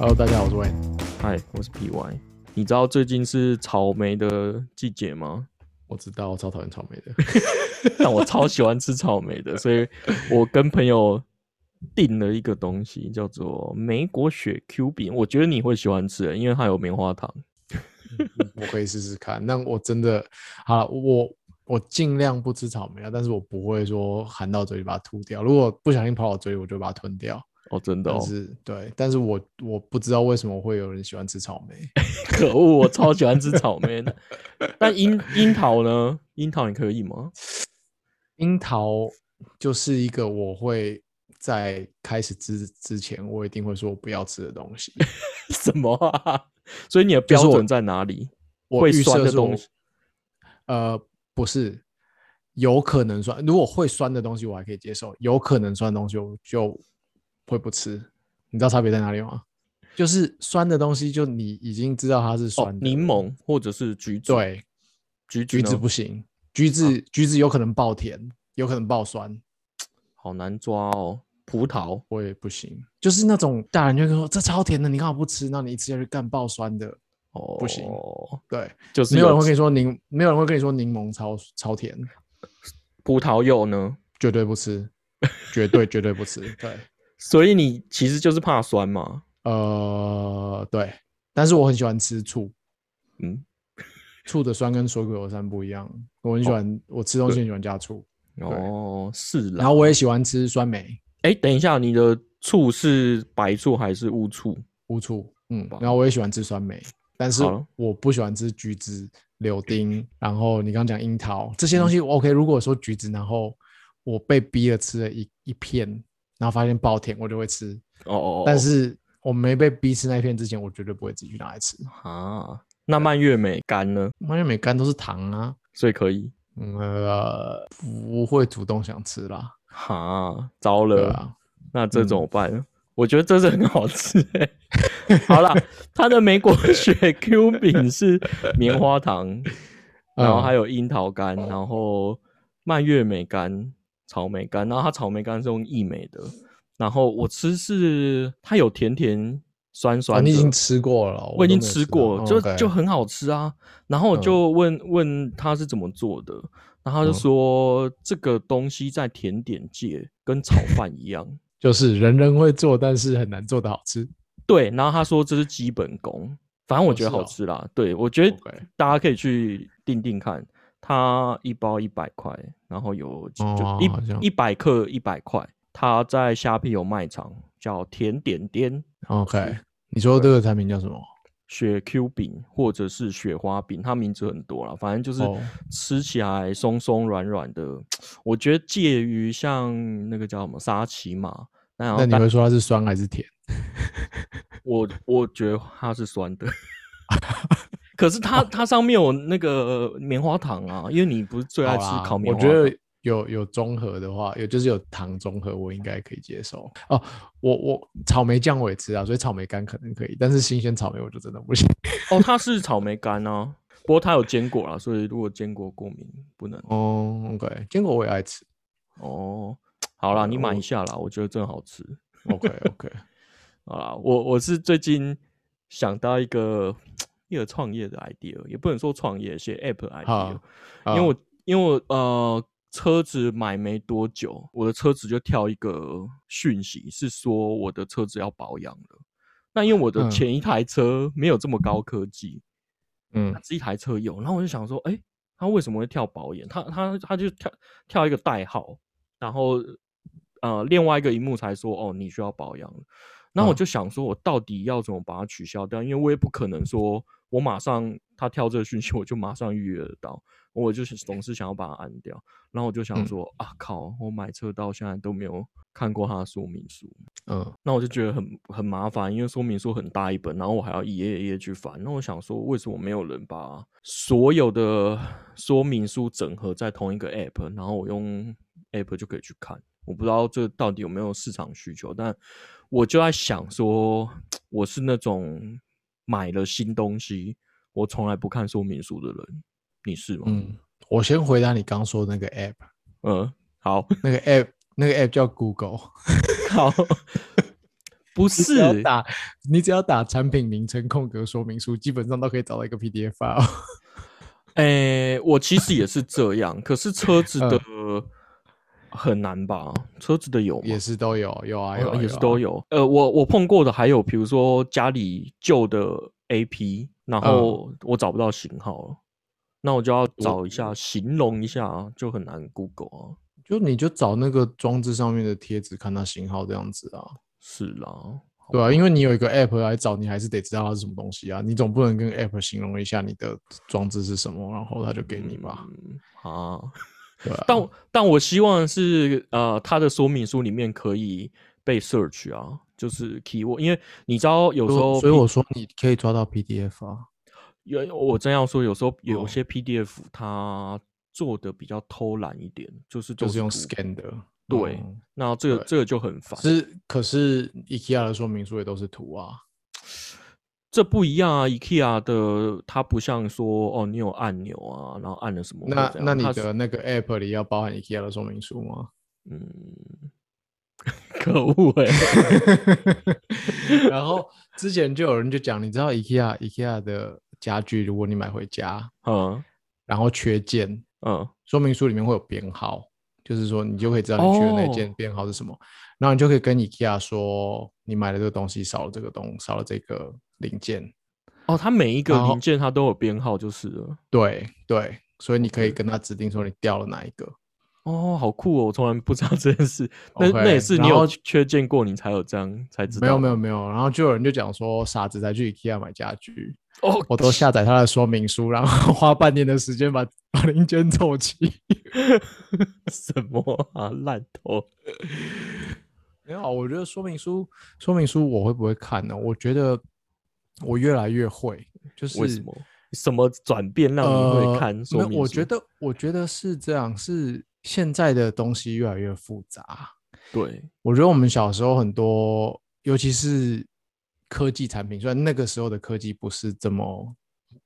Hello，大家好，我是 Wayne。嗨，我是 PY。你知道最近是草莓的季节吗？我知道，我超讨厌草莓的。但我超喜欢吃草莓的，所以我跟朋友订了一个东西，叫做莓果雪 Q 饼。我觉得你会喜欢吃，因为它有棉花糖。我可以试试看。那我真的好，我我尽量不吃草莓啊，但是我不会说含到嘴里把它吐掉。如果不小心跑到嘴里，我就把它吞掉。哦，真的，但是对，但是我我不知道为什么会有人喜欢吃草莓。可恶，我超喜欢吃草莓的。但樱 樱桃呢？樱桃你可以吗？樱桃就是一个我会在开始之之前，我一定会说不要吃的东西。什么啊？所以你的标准在哪里？会酸的东西？呃，不是，有可能酸。如果会酸的东西，我还可以接受；有可能酸的东西，我就。会不吃？你知道差别在哪里吗？就是酸的东西，就你已经知道它是酸，柠檬或者是橘子。对，橘橘子不行，橘子橘子有可能爆甜，有可能爆酸，好难抓哦。葡萄我也不行，就是那种大人就说这超甜的，你干嘛不吃？那你一吃下去干爆酸的，哦，不行。对，就是没有人会跟你说柠，没有人会跟你说柠檬超超甜。葡萄柚呢？绝对不吃，绝对绝对不吃。对。所以你其实就是怕酸嘛？呃，对，但是我很喜欢吃醋，嗯，醋的酸跟水果的酸不一样，我很喜欢，我吃东西很喜欢加醋。哦，是。然后我也喜欢吃酸梅。哎，等一下，你的醋是白醋还是乌醋？乌醋，嗯。然后我也喜欢吃酸梅，但是我不喜欢吃橘子、柳丁，然后你刚刚讲樱桃这些东西，OK。如果说橘子，然后我被逼了吃了一一片。然后发现爆甜，我就会吃哦哦。但是我没被逼吃那一片之前，我绝对不会自己去拿来吃啊。那蔓越莓干呢？蔓越莓干都是糖啊，所以可以。呃，不会主动想吃啦。哈，糟了啊！那这怎么办？我觉得这是很好吃哎。好了，它的莓果雪 Q 饼是棉花糖，然后还有樱桃干，然后蔓越莓干。草莓干，然后它草莓干是用益美的，然后我吃是它有甜甜酸酸。你已经吃过了，我已经吃过，就就很好吃啊。然后我就问问他是怎么做的，然后他就说这个东西在甜点界跟炒饭一样，就是人人会做，但是很难做的好吃。对，然后他说这是基本功，反正我觉得好吃啦。对，我觉得大家可以去定定看。它一包一百块，然后有就一一百克一百块。它在虾皮有卖场，叫甜点店。OK，你说这个产品叫什么？雪 Q 饼或者是雪花饼，它名字很多了，反正就是吃起来松松软软的。我觉得介于像那个叫什么沙琪玛。那你会说它是酸还是甜？我我觉得它是酸的。可是它 它上面有那个棉花糖啊，因为你不是最爱吃烤棉花。我觉得有有中和的话，有就是有糖中和，我应该可以接受。哦，我我草莓酱我也吃啊，所以草莓干可能可以，但是新鲜草莓我就真的不行。哦，它是草莓干啊，不过它有坚果啊，所以如果坚果过敏不能。哦，OK，坚果我也爱吃。哦，好啦，你买一下啦，我觉得真好吃。OK OK，好啦，我我是最近想到一个。一个创业的 idea 也不能说创业，写 app idea，因为我因为我呃车子买没多久，我的车子就跳一个讯息，是说我的车子要保养了。那因为我的前一台车没有这么高科技，嗯，这一台车有，然后我就想说，哎，他为什么会跳保养？他他他就跳跳一个代号，然后呃另外一个荧幕才说，哦，你需要保养。然后我就想说，我到底要怎么把它取消掉？因为我也不可能说。我马上他跳这个讯息，我就马上预约得到。我就是总是想要把它按掉，然后我就想说啊靠！我买车到现在都没有看过它的说明书，嗯，那我就觉得很很麻烦，因为说明书很大一本，然后我还要一页一页去翻。那我想说，为什么没有人把所有的说明书整合在同一个 app，然后我用 app 就可以去看？我不知道这到底有没有市场需求，但我就在想说，我是那种。买了新东西，我从来不看说明书的人，你是吗？嗯，我先回答你刚说那个 app。嗯，好，那个 app 那个 app 叫 Google。好，不是打，你只要打产品名称空格说明书，基本上都可以找到一个 PDF file。哎，我其实也是这样，可是车子的很难吧？车子的有也是都有，有啊，有也是都有。呃，我我碰过的还有，比如说家里旧的 AP，然后我找不到型号了，那我就要找一下形容一下，就很难 Google 啊。就你就找那个装置上面的贴纸，看它型号这样子啊。是啦，对啊，因为你有一个 App 来找，你还是得知道它是什么东西啊。你总不能跟 App 形容一下你的装置是什么，然后它就给你吧？啊，对。但但我希望是呃，它的说明书里面可以被 search 啊，就是 keyword，因为你知道有时候，所以我说你可以抓到 PDF 啊。有我真要说，有时候有些 PDF 它。做的比较偷懒一点，就是就是用 scan 的，对，那这个这个就很烦。是，可是 IKEA 的说明书也都是图啊，这不一样啊。IKEA 的它不像说哦，你有按钮啊，然后按了什么？那那你的那个 app 里要包含 IKEA 的说明书吗？嗯，可恶哎。然后之前就有人就讲，你知道 IKEA IKEA 的家具，如果你买回家，嗯，然后缺件。嗯，说明书里面会有编号，就是说你就可以知道你缺的那件编号是什么，然后你就可以跟 IKEA 说你买的这个东西少了这个东少了这个零件。哦，它每一个零件它都有编号就是了。对对，所以你可以跟他指定说你掉了哪一个。哦，好酷哦！我从来不知道这件事。那那也是你有缺见过，你才有这样才知道。没有没有没有，然后就有人就讲说傻子才去 IKEA 买家具。哦，我都下载他的说明书，然后花半年的时间把把零件凑齐。什么啊，烂头！没有，我觉得说明书说明书我会不会看呢？我觉得我越来越会，就是为什么？什么转变让你会看说明书？我觉得我觉得是这样，是现在的东西越来越复杂。对，我觉得我们小时候很多，尤其是。科技产品，虽然那个时候的科技不是这么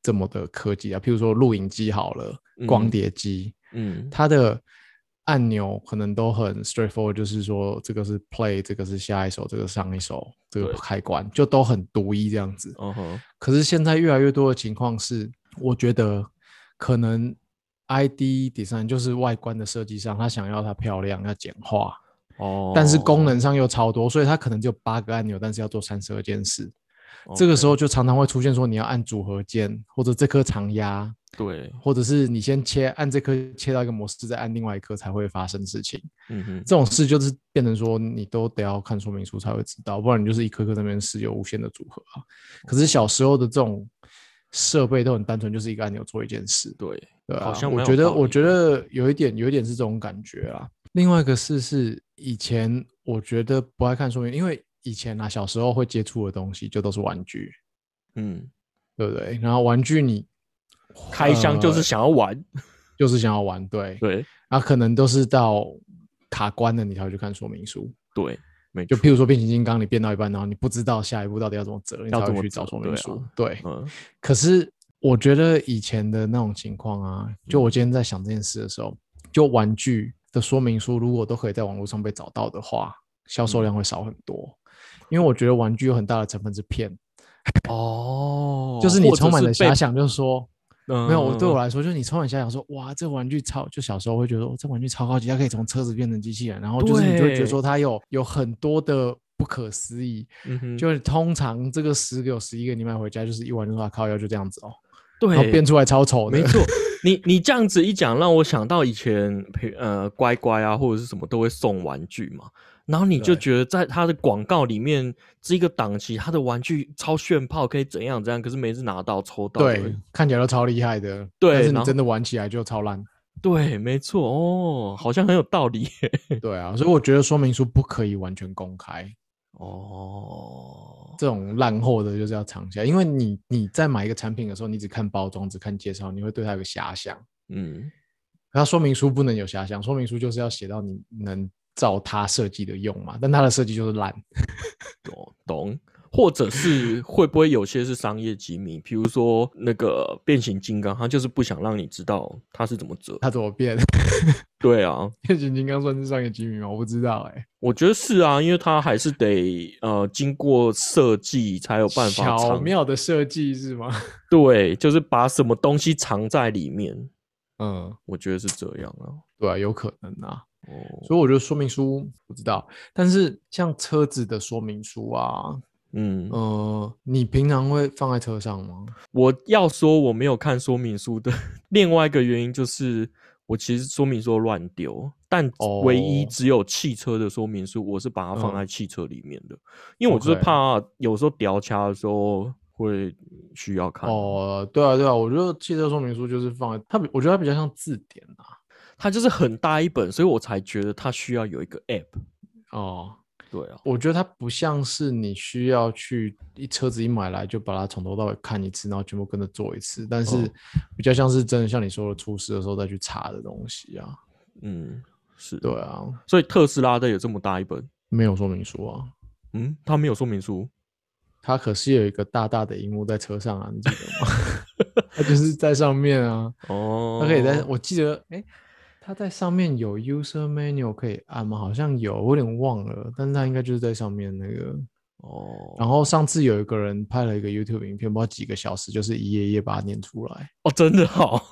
这么的科技啊，譬如说录影机好了，光碟机，嗯，它的按钮可能都很 straightforward，就是说这个是 play，这个是下一首，这个上一首，这个开关就都很独一这样子。嗯哼。可是现在越来越多的情况是，我觉得可能 ID design 就是外观的设计上，他想要它漂亮，要简化。哦，但是功能上又超多，所以它可能就八个按钮，但是要做三十二件事。这个时候就常常会出现说你要按组合键，或者这颗长压，对，或者是你先切按这颗切到一个模式，再按另外一颗才会发生事情。嗯哼，这种事就是变成说你都得要看说明书才会知道，不然你就是一颗颗那边是有无限的组合啊。可是小时候的这种设备都很单纯，就是一个按钮做一件事。对，对啊，我觉得我觉得有一点有一点是这种感觉啊。另外一个事是，以前我觉得不爱看说明，因为以前啊小时候会接触的东西就都是玩具，嗯，对不对？然后玩具你开箱就是想要玩，就是想要玩，对对。然后可能都是到卡关了，你才会去看说明书，对，没就譬如说变形金刚，你变到一半，然后你不知道下一步到底要怎么折，你才会去找说明书，对。嗯。可是我觉得以前的那种情况啊，就我今天在想这件事的时候，就玩具。的说明书如果都可以在网络上被找到的话，销售量会少很多。因为我觉得玩具有很大的成分是骗。哦，就是你充满了遐想，就是说，没有我对我来说，就是你充满遐想，说哇，这玩具超，就小时候会觉得，哦，这玩具超高级，它可以从车子变成机器人，然后就是你就会觉得说，它有有很多的不可思议。嗯哼，就是通常这个十个有十一个你买回家就是一玩就说靠腰就这样子哦。对，然后变出来超丑的。没错，你你这样子一讲，让我想到以前，呃，乖乖啊，或者是什么都会送玩具嘛。然后你就觉得，在它的广告里面，这个档期，它的玩具超炫炮，可以怎样怎样。可是每次拿到抽到，对，看起来都超厉害的。对，但是你真的玩起来就超烂。对，没错哦，好像很有道理。对啊，所以我觉得说明书不可以完全公开。哦，这种烂货的就是要藏起来，因为你你在买一个产品的时候，你只看包装，只看介绍，你会对它有个遐想。嗯，它说明书不能有遐想，说明书就是要写到你能照他设计的用嘛。但他的设计就是烂。懂懂，或者是会不会有些是商业机密？比如说那个变形金刚，他就是不想让你知道他是怎么折，他怎么变。对啊，变形金刚算是商业机密吗？我不知道哎。我觉得是啊，因为他还是得呃经过设计才有办法。巧妙的设计是吗？对，就是把什么东西藏在里面。嗯，我觉得是这样啊。对啊，有可能啊。哦，所以我觉得说明书不知道，但是像车子的说明书啊。嗯呃，你平常会放在车上吗？我要说我没有看说明书的 另外一个原因就是，我其实说明书乱丢，但唯一只有汽车的说明书，我是把它放在汽车里面的，因为我就是怕有时候掉卡的时候会需要看。哦，对啊对啊，我觉得汽车说明书就是放在它，我觉得它比较像字典啊，它就是很大一本，所以我才觉得它需要有一个 app 哦。对啊，我觉得它不像是你需要去一车子一买来就把它从头到尾看一次，然后全部跟着做一次，但是比较像是真的像你说的出事的时候再去查的东西啊。嗯，是对啊，所以特斯拉的有这么大一本，没有说明书啊。嗯，它没有说明书，它可是有一个大大的荧幕在车上啊，你记得吗？它就是在上面啊。哦，它可以在，我记得，哎。它在上面有 user menu 可以按吗？好像有，我有点忘了。但是它应该就是在上面那个哦。然后上次有一个人拍了一个 YouTube 影片，不知道几个小时，就是一页页把它念出来。哦，真的好。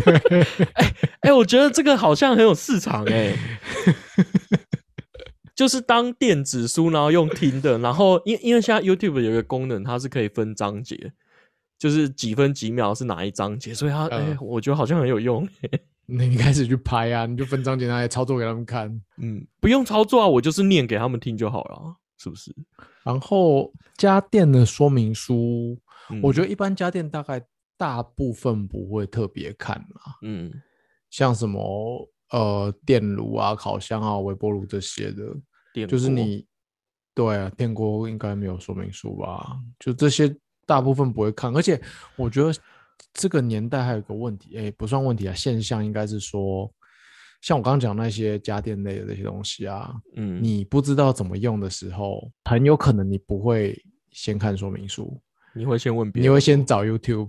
哎哎，我觉得这个好像很有市场哎。就是当电子书，然后用听的，然后因因为现在 YouTube 有一个功能，它是可以分章节，就是几分几秒是哪一章节，所以它哎，我觉得好像很有用。那你开始去拍啊，你就分章节来操作给他们看。嗯，不用操作啊，我就是念给他们听就好了，是不是？然后家电的说明书，我觉得一般家电大概大部分不会特别看啦。嗯，像什么呃电炉啊、烤箱啊、微波炉这些的，就是你对啊，电锅应该没有说明书吧？就这些大部分不会看，而且我觉得。这个年代还有个问题，哎，不算问题啊，现象应该是说，像我刚刚讲那些家电类的那些东西啊，嗯，你不知道怎么用的时候，很有可能你不会先看说明书，你会先问别人，你会先找 YouTube，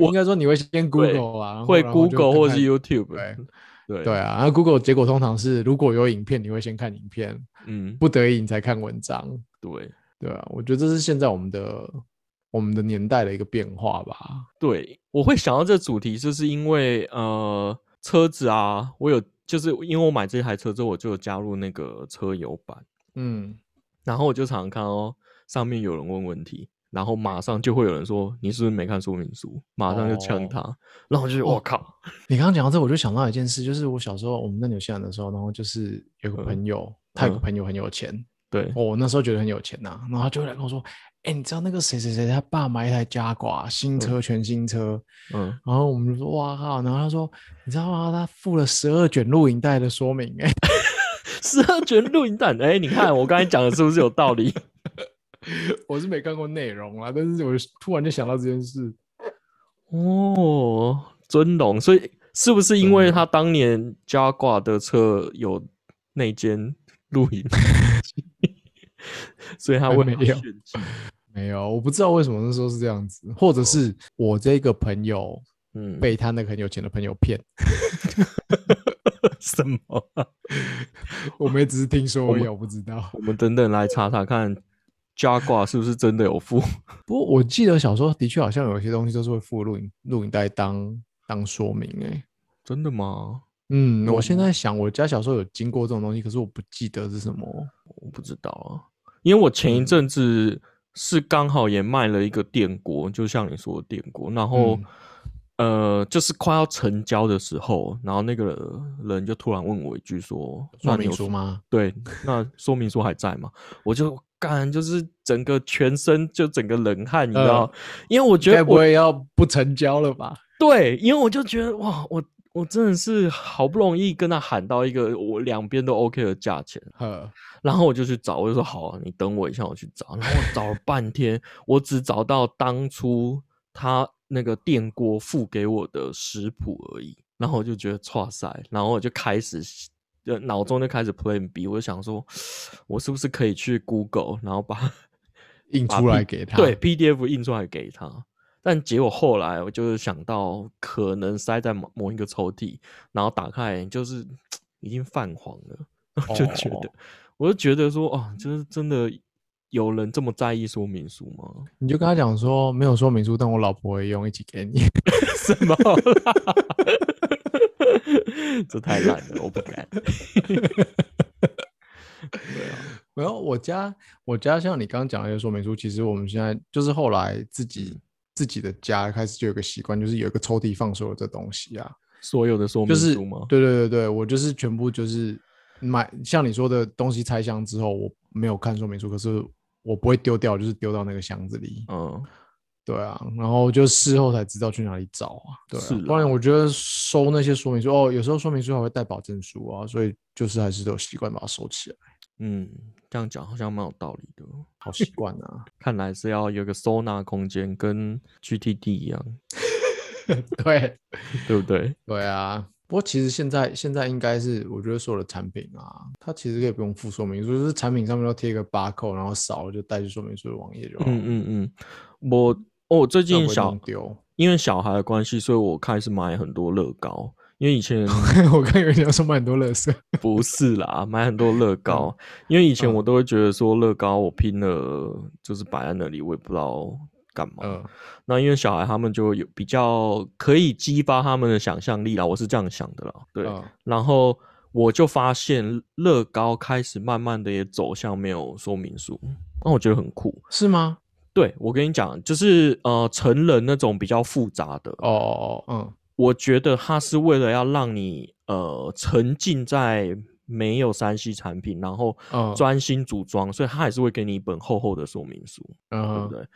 我应该说你会先 Google 啊，会 Google 或是 YouTube，对对。对啊，然后 Google 结果通常是如果有影片，你会先看影片，嗯，不得已你才看文章，对。对啊，我觉得这是现在我们的。我们的年代的一个变化吧。对，我会想到这主题，就是因为呃，车子啊，我有，就是因为我买这台车之后，我就有加入那个车友版，嗯，然后我就常常看哦，上面有人问问题，然后马上就会有人说你是不是没看说明书，马上就呛他，然后我就我靠，你刚刚讲到这，我就想到一件事，就是我小时候我们在纽西兰的时候，然后就是有个朋友，他有个朋友很有钱，对，我那时候觉得很有钱呐，然后他就来跟我说。哎，你知道那个谁谁谁他爸买一台加挂新车，全新车，嗯，然后我们就说哇靠，然后他说你知道吗？他附了十二卷录影带的说明，哎，十二卷录影带，哎，你看我刚才讲的是不是有道理？我是没看过内容啊，但是我突然就想到这件事。哦，尊龙，所以是不是因为他当年加挂的车有那间录影？所以他问没有，没有，我不知道为什么那时候是这样子，或者是我这个朋友，嗯，被他那个很有钱的朋友骗，什么？我们也只是听说，我我不知道。我们等等来查查看，加挂是不是真的有付？不过我记得小时候的确好像有些东西都是会附录影录影带当当说明，哎，真的吗？嗯，我现在想，我家小时候有经过这种东西，可是我不记得是什么，我不知道啊。因为我前一阵子是刚好也卖了一个电锅，就像你说的电锅，然后呃，就是快要成交的时候，然后那个人就突然问我一句说：“说明书吗？”对，那说明书还在吗？我就干，就是整个全身就整个冷汗，你知道？因为我觉得不会要不成交了吧？对，因为我就觉得哇，我。我真的是好不容易跟他喊到一个我两边都 OK 的价钱，然后我就去找，我就说好，啊你等我一下，我去找。然后我找了半天，我只找到当初他那个电锅付给我的食谱而已。然后我就觉得哇塞，然后我就开始就脑中就开始 Plan B，我就想说，我是不是可以去 Google，然后把印出来给他，对 PDF 印出来给他。但结果后来我就是想到，可能塞在某某一个抽屉，然后打开就是 已经泛黄了，就觉得，我就觉得说，哦，就是真的有人这么在意说明书吗？你就跟他讲说，没有说明书，但我老婆会用，一起给你，什么？这太烂了，我不敢。没有，我家我家像你刚刚讲那些说明书，其实我们现在就是后来自己自己的家开始就有个习惯，就是有一个抽屉放所有的东西啊，所有的说明书吗？对对对对，我就是全部就是买像你说的东西拆箱之后，我没有看说明书，可是我不会丢掉，就是丢到那个箱子里。嗯。对啊，然后就事后才知道去哪里找啊。对，不然我觉得收那些说明书哦，有时候说明书还会带保证书啊，所以就是还是都习惯把它收起来。嗯，这样讲好像蛮有道理的，好习惯啊。看来是要有个收纳空间，跟 GTD 一样。对，对不对？对啊。不过其实现在现在应该是，我觉得所有的产品啊，它其实可以不用附说明书，就是产品上面都贴一个八扣，然后扫了就带去说明书的网页就好。嗯嗯嗯，我。哦，最近小因为小孩的关系，所以我开始买很多乐高。因为以前 我看有人说买很多乐色，不是啦，买很多乐 高。因为以前我都会觉得说乐高我拼了就是摆在那里，我也不知道干嘛。嗯，那因为小孩他们就有比较可以激发他们的想象力啦，我是这样想的啦。对，然后我就发现乐高开始慢慢的也走向没有说明书，那我觉得很酷，是吗？对，我跟你讲，就是呃，成人那种比较复杂的哦哦哦，嗯，我觉得它是为了要让你呃沉浸在没有三 C 产品，然后专心组装，所以它还是会给你一本厚厚的说明书，对不对？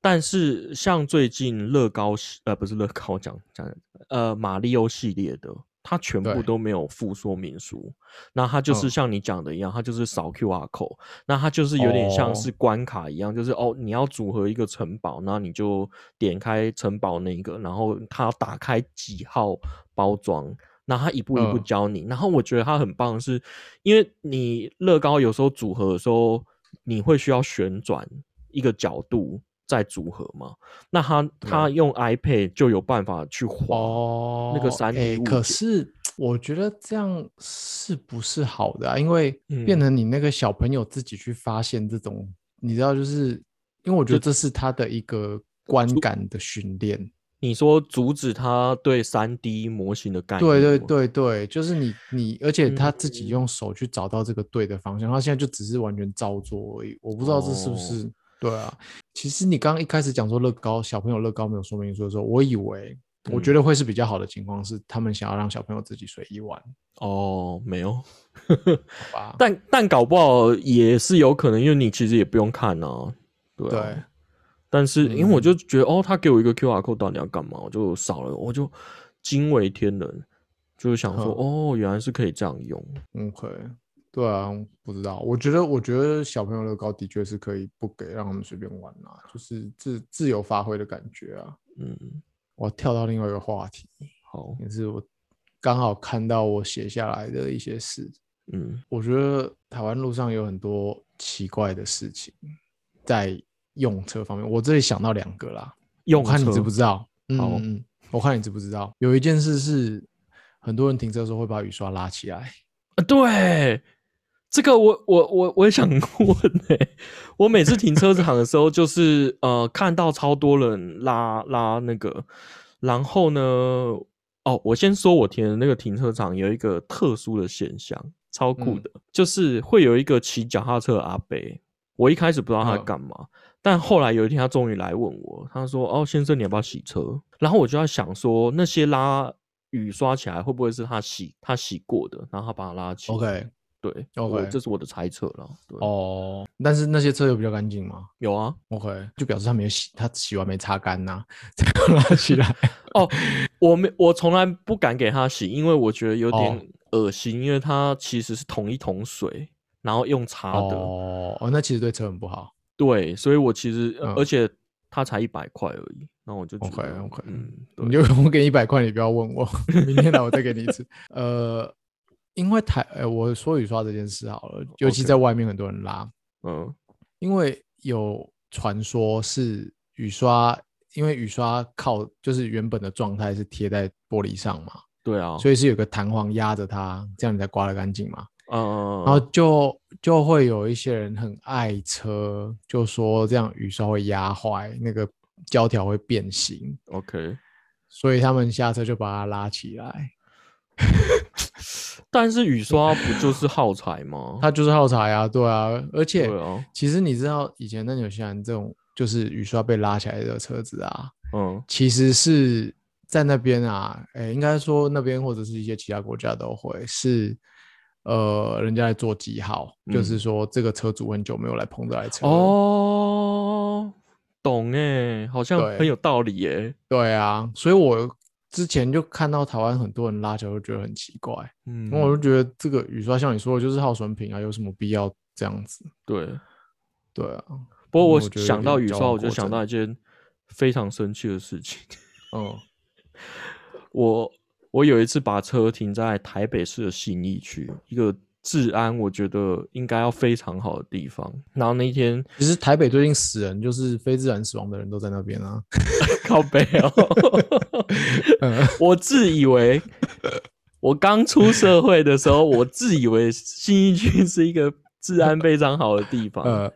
但是像最近乐高呃不是乐高讲讲呃马里奥系列的。它全部都没有附说明书，那它就是像你讲的一样，它就是扫 Q R code，那它就是有点像是关卡一样，就是哦，你要组合一个城堡，那你就点开城堡那个，然后它打开几号包装，那它一步一步教你。然后我觉得它很棒，是因为你乐高有时候组合的时候，你会需要旋转一个角度。再组合嘛？那他他用 iPad 就有办法去画那个三 D。可是我觉得这样是不是好的啊？因为变成你那个小朋友自己去发现这种，你知道，就是因为我觉得这是他的一个观感的训练。你说阻止他对三 D 模型的概念？对对对对，就是你你，而且他自己用手去找到这个对的方向，他现在就只是完全照做而已。我不知道这是不是。对啊，其实你刚刚一开始讲说乐高小朋友乐高没有说明书的时候，我以为我觉得会是比较好的情况，是他们想要让小朋友自己随意玩。哦，没有，好吧。但但搞不好也是有可能，因为你其实也不用看啊。对。但是因为我就觉得，哦，他给我一个 Q R code，到底要干嘛？我就扫了，我就惊为天人，就是想说，哦，原来是可以这样用。嗯，可以。对啊，不知道。我觉得，我觉得小朋友乐高的确是可以不给，让他们随便玩啊，就是自自由发挥的感觉啊。嗯，我跳到另外一个话题，好，也是我刚好看到我写下来的一些事。嗯，我觉得台湾路上有很多奇怪的事情，在用车方面，我这里想到两个啦。用看你知不知道？嗯，我看你知不知道？有一件事是，很多人停车的时候会把雨刷拉起来。啊，对。这个我我我我也想 问哎，我每次停车场的时候，就是呃看到超多人拉拉那个，然后呢，哦，我先说我停的那个停车场有一个特殊的现象，超酷的，就是会有一个骑脚踏车的阿伯，我一开始不知道他在干嘛，但后来有一天他终于来问我，他说：“哦，先生，你要不要洗车？”然后我就在想说，那些拉雨刷起来会不会是他洗他洗过的，然后他把它拉起？OK。对，OK，这是我的猜测了。对哦，但是那些车有比较干净吗？有啊，OK，就表示他没有洗，他洗完没擦干呐，才拉起来。哦，我没，我从来不敢给他洗，因为我觉得有点恶心，因为他其实是同一桶水，然后用擦的。哦，哦，那其实对车很不好。对，所以我其实，而且他才一百块而已，那我就 OK，OK，嗯，你就我给一百块，你不要问我，明天来我再给你一次。呃。因为台，呃，我说雨刷这件事好了，尤其在外面很多人拉，嗯，因为有传说是雨刷，因为雨刷靠就是原本的状态是贴在玻璃上嘛，对啊，所以是有个弹簧压着它，这样你才刮得干净嘛，嗯，然后就就会有一些人很爱车，就说这样雨刷会压坏，那个胶条会变形，OK，所以他们下车就把它拉起来。但是雨刷不就是耗材吗？它就是耗材啊，对啊。而且，其实你知道，以前那纽西兰这种就是雨刷被拉起来的车子啊，嗯，其实是在那边啊，哎，应该说那边或者是一些其他国家都会是，呃，人家来做记号，就是说这个车主很久没有来碰这台车。哦，懂哎，好像很有道理耶。对啊，所以我。之前就看到台湾很多人拉起来，就觉得很奇怪。嗯，我就觉得这个雨刷像你说的，就是耗损品啊，有什么必要这样子？对，对啊。不过我想到雨刷，我就想到一件非常生气的事情。嗯，我我有一次把车停在台北市的信义区一个。治安我觉得应该要非常好的地方。然后那一天，其实台北最近死人就是非自然死亡的人都在那边啊，靠北哦。我自以为我刚出社会的时候，我自以为新一区是一个治安非常好的地方。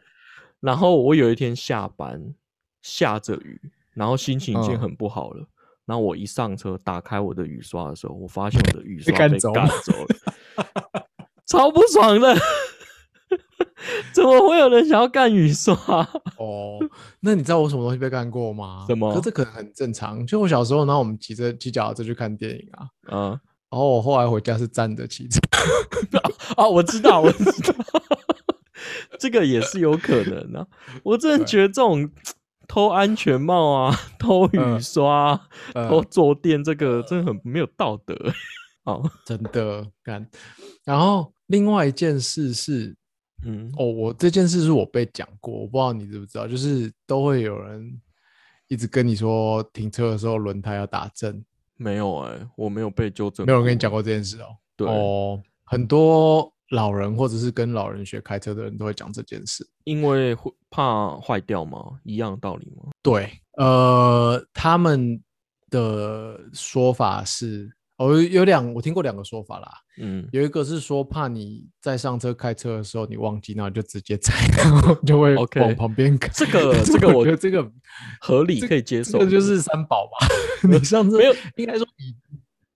然后我有一天下班下着雨，然后心情已经很不好了。然后我一上车打开我的雨刷的时候，我发现我的雨刷被赶走了。超不爽的，怎么会有人想要干雨刷？哦，那你知道我什么东西被干过吗？什么？可这可能很正常。就我小时候，然后我们骑着骑脚车去看电影啊，嗯，然后我后来回家是站着骑车。啊，我知道，我知道，这个也是有可能的。我真的觉得这种偷安全帽啊、偷雨刷、偷坐垫，这个真的很没有道德。哦，真的干，然后。另外一件事是，嗯，哦，我这件事是我被讲过，我不知道你知不知道，就是都会有人一直跟你说停车的时候轮胎要打正，没有哎，我没有被纠正，没有人跟你讲过这件事哦。对哦，很多老人或者是跟老人学开车的人都会讲这件事，因为会怕坏掉吗？一样道理吗？对，呃，他们的说法是。哦，有两，我听过两个说法啦。嗯，有一个是说怕你在上车开车的时候你忘记，那就直接踩，然后就会往旁边开。这个这个我觉得这个合理，可以接受。这就是三宝吧？你上车没有？应该说你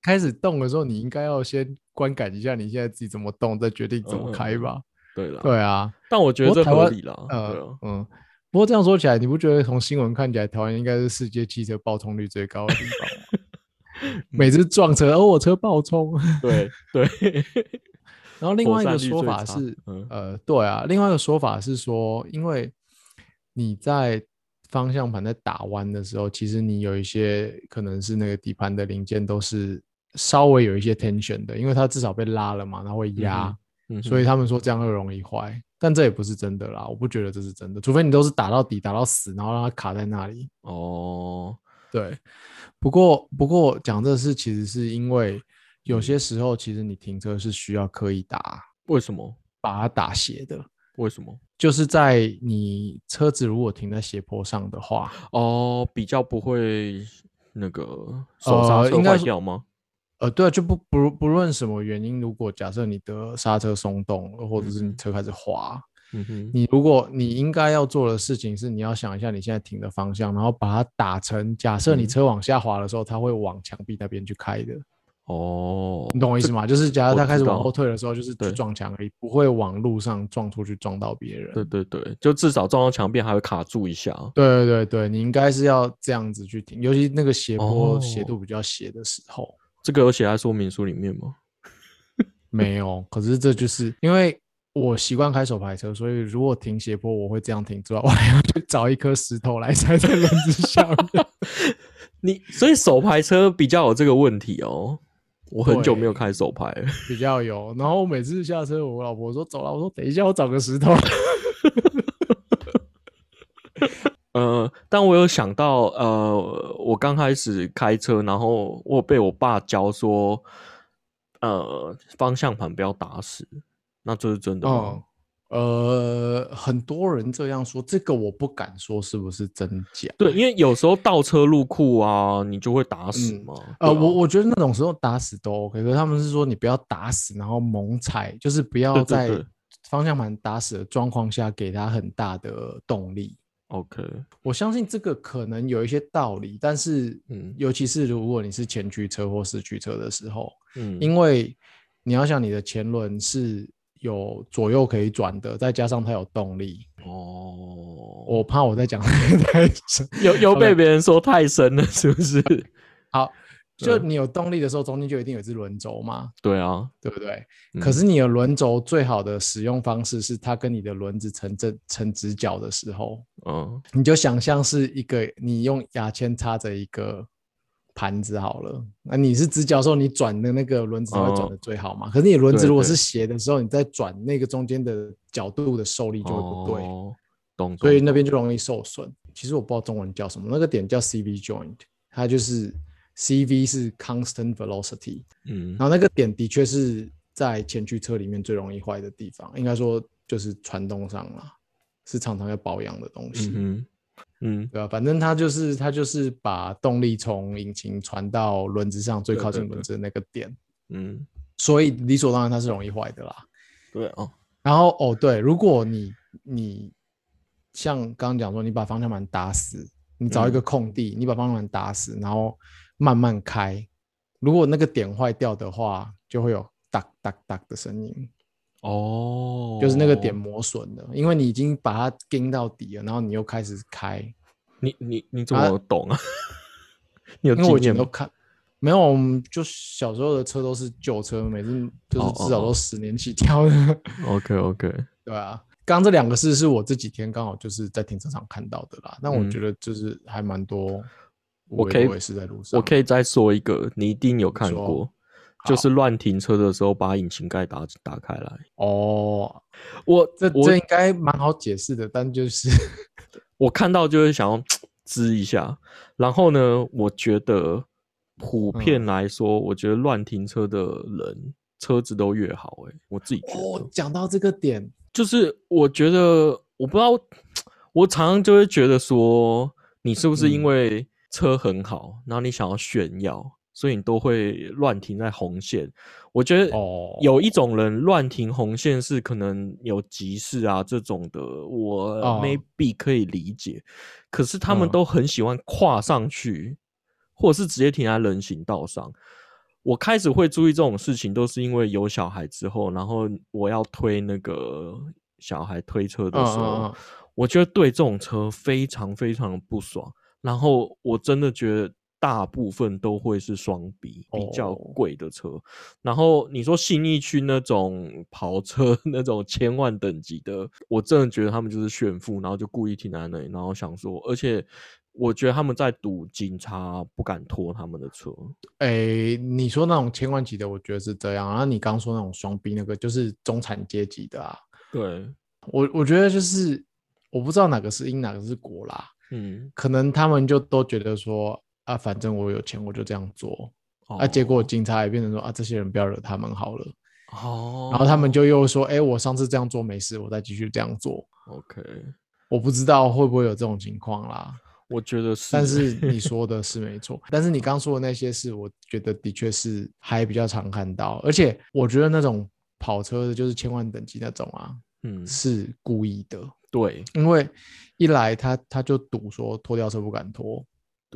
开始动的时候，你应该要先观感一下你现在自己怎么动，再决定怎么开吧。对了，对啊。但我觉得这合理了。呃嗯，不过这样说起来，你不觉得从新闻看起来，台湾应该是世界汽车爆冲率最高的地方吗？每次撞车，哦，我车爆冲。对对。然后另外一个说法是，呃，对啊，另外一个说法是说，因为你在方向盘在打弯的时候，其实你有一些可能是那个底盘的零件都是稍微有一些 tension 的，因为它至少被拉了嘛，它会压，所以他们说这样会容易坏。但这也不是真的啦，我不觉得这是真的，除非你都是打到底打到死，然后让它卡在那里。哦。对，不过不过讲这事，其实是因为有些时候，其实你停车是需要刻意打，为什么把它打斜的？为什么？就是在你车子如果停在斜坡上的话，哦，比较不会那个手刹车坏掉吗？呃，对，就不不不论什么原因，如果假设你的刹车松动，或者是你车开始滑。嗯哼，你如果你应该要做的事情是，你要想一下你现在停的方向，然后把它打成，假设你车往下滑的时候，它会往墙壁那边去开的。哦，你懂我意思吗？就是假如它开始往后退的时候，就是去撞墙而已，不会往路上撞出去撞到别人。对对对，就至少撞到墙壁还会卡住一下。对对对对，你应该是要这样子去停，尤其那个斜坡斜度比较斜的时候。这个有写在说明书里面吗？没有，可是这就是因为。我习惯开手排车，所以如果停斜坡，我会这样停，之外我还要去找一颗石头来踩在轮子下面。你所以手排车比较有这个问题哦。我很久没有开手排，比较有。然后我每次下车，我老婆说走了，我说等一下，我找个石头。呃，但我有想到，呃，我刚开始开车，然后我被我爸教说。呃方向盘不要打死，那这是真的吗？呃，很多人这样说，这个我不敢说是不是真假。对，因为有时候倒车入库啊，你就会打死嘛。呃，我我觉得那种时候打死都 OK，可是他们是说你不要打死，然后猛踩，就是不要在方向盘打死的状况下给他很大的动力。OK，我相信这个可能有一些道理，但是，嗯，尤其是如果你是前驱车或四驱车的时候，嗯，因为你要想你的前轮是。有左右可以转的，再加上它有动力哦。我怕我在讲太深，又又被别人说太深了，是不是？好，就你有动力的时候，中间就一定有一只轮轴嘛。对啊，对不对？可是你的轮轴最好的使用方式是它跟你的轮子成正成直角的时候，嗯，你就想象是一个你用牙签插着一个。盘子好了，那你是直角的时候，你转的那个轮子会转的最好嘛？可是你轮子如果是斜的时候，你在转那个中间的角度的受力就会不对，懂？所以那边就容易受损。其实我不知道中文叫什么，那个点叫 CV joint，它就是 CV 是 constant velocity，嗯，然后那个点的确是在前驱车里面最容易坏的地方，应该说就是传动上了，是常常要保养的东西。嗯，对吧？反正它就是它就是把动力从引擎传到轮子上最靠近轮子的那个点，嗯，所以理所当然它是容易坏的啦。对哦，然后哦对，如果你你像刚刚讲说，你把方向盘打死，你找一个空地，你把方向盘打死，然后慢慢开，如果那个点坏掉的话，就会有哒哒哒的声音。哦，就是那个点磨损的，因为你已经把它盯到底了，然后你又开始开，你你你怎么懂啊？你有因为我以前都看，没有，我们就小时候的车都是旧车，每次就是至少都十年起跳的。OK OK，对啊，刚这两个事是我这几天刚好就是在停车场看到的啦，那我觉得就是还蛮多。我可以，我也是在路上，我可以再说一个，你一定有看过。就是乱停车的时候，把引擎盖打打开来。哦，我这这应该蛮好解释的，但就是 我看到就是想要吱一下。然后呢，我觉得普遍来说，我觉得乱停车的人车子都越好。哎，我自己觉得。讲到这个点，就是我觉得我不知道，我常常就会觉得说，你是不是因为车很好，然后你想要炫耀？所以你都会乱停在红线。我觉得有一种人乱停红线是可能有急事啊这种的，我 maybe 可以理解。可是他们都很喜欢跨上去，或者是直接停在人行道上。我开始会注意这种事情，都是因为有小孩之后，然后我要推那个小孩推车的时候，我觉得对这种车非常非常的不爽。然后我真的觉得。大部分都会是双 B 比较贵的车，然后你说信义区那种跑车 那种千万等级的，我真的觉得他们就是炫富，然后就故意停在那里，然后想说，而且我觉得他们在赌警察不敢拖他们的车。哎，你说那种千万级的，我觉得是这样。然后你刚说那种双 B 那个，就是中产阶级的啊。对，我我觉得就是我不知道哪个是因，哪个是果啦。嗯，可能他们就都觉得说。啊，反正我有钱，我就这样做。啊，结果警察也变成说啊，这些人不要惹他们好了。哦。然后他们就又说，哎，我上次这样做没事，我再继续这样做。OK。我不知道会不会有这种情况啦。我觉得 是。但是你说的是没错。但是你刚说的那些事，我觉得的确是还比较常看到。而且我觉得那种跑车的，就是千万等级那种啊，嗯，是故意的。对。因为一来他他就赌说拖吊车不敢拖。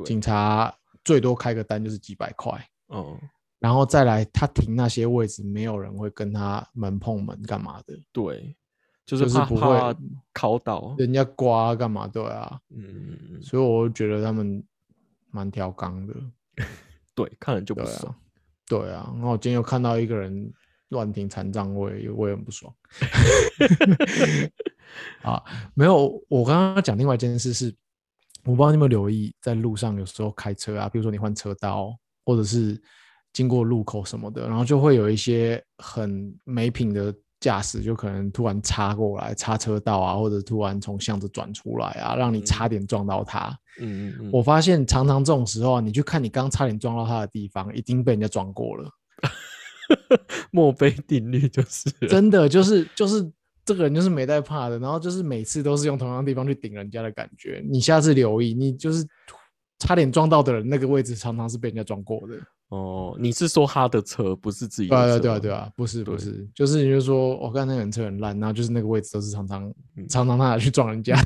警察最多开个单就是几百块，嗯，然后再来他停那些位置，没有人会跟他门碰门干嘛的，对，就是怕不会考倒。人家刮干嘛，对啊，嗯，所以我觉得他们蛮挑刚的，对，看人就不爽，对啊，然后我今天又看到一个人乱停残障位，我也很不爽，啊，没有，我刚刚讲另外一件事是。我不知道你有没有留意，在路上有时候开车啊，比如说你换车道，或者是经过路口什么的，然后就会有一些很没品的驾驶，就可能突然插过来，插车道啊，或者突然从巷子转出来啊，让你差点撞到他。嗯嗯嗯。我发现常常这种时候啊，你去看你刚差点撞到他的地方，已经被人家撞过了。墨菲定律就是真的，就是就是这个人就是没带怕的，然后就是每次都是用同样地方去顶人家的感觉。你下次留意，你就是差点撞到的人，那个位置常常是被人家撞过的。哦，你是说他的车不是自己？对啊，对啊，对啊，不是不是，就是你就说我刚才那人车很烂，然后就是那个位置都是常常常常他去撞人家。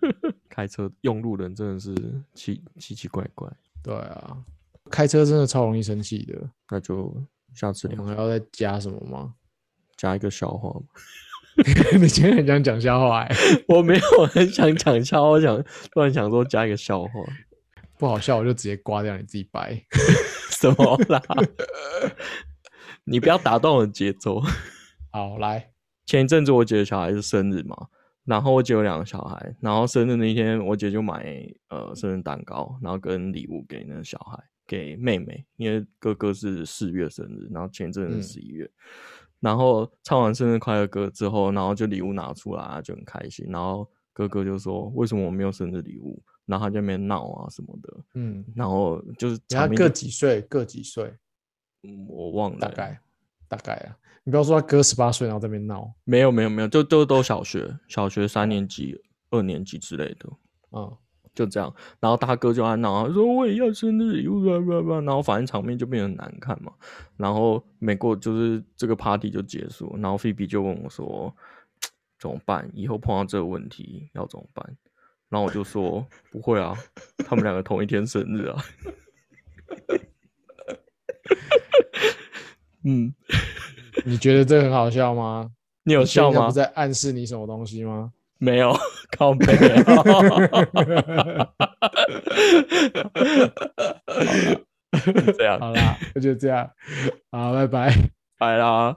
开车用路人真的是奇奇奇怪怪。对啊，开车真的超容易生气的。那就下次我们还要再加什么吗？加一个笑话吗？你今天很想讲笑话？我没有很想讲笑话，想突然想说加一个笑话，不好笑我就直接刮掉，你自己掰。什么啦？你不要打断我的节奏。好，来，前一阵子我姐的小孩是生日嘛，然后我姐有两个小孩，然后生日那一天，我姐就买呃生日蛋糕，然后跟礼物给那个小孩，给妹妹，因为哥哥是四月生日，然后前阵子十一月，然后唱完生日快乐歌之后，然后就礼物拿出来，就很开心，然后哥哥就说：“为什么我没有生日礼物？”然后他就那边闹啊什么的，嗯，然后就是他各几岁，各几岁，嗯，我忘了，大概大概啊，你不要说他哥十八岁然后这边闹，没有没有没有，就都都小学，小学三年级、二年级之类的，嗯，就这样，然后大哥就在闹，说我也要生日礼物，然后反正场面就变得难看嘛，然后没过就是这个 party 就结束，然后菲比就问我说怎么办？以后碰到这个问题要怎么办？然后我就说不会啊，他们两个同一天生日啊。嗯，你觉得这很好笑吗？你有笑吗？在暗示你什么东西吗？没有，靠背。这 样好啦，那就这样，好，拜拜，拜啦。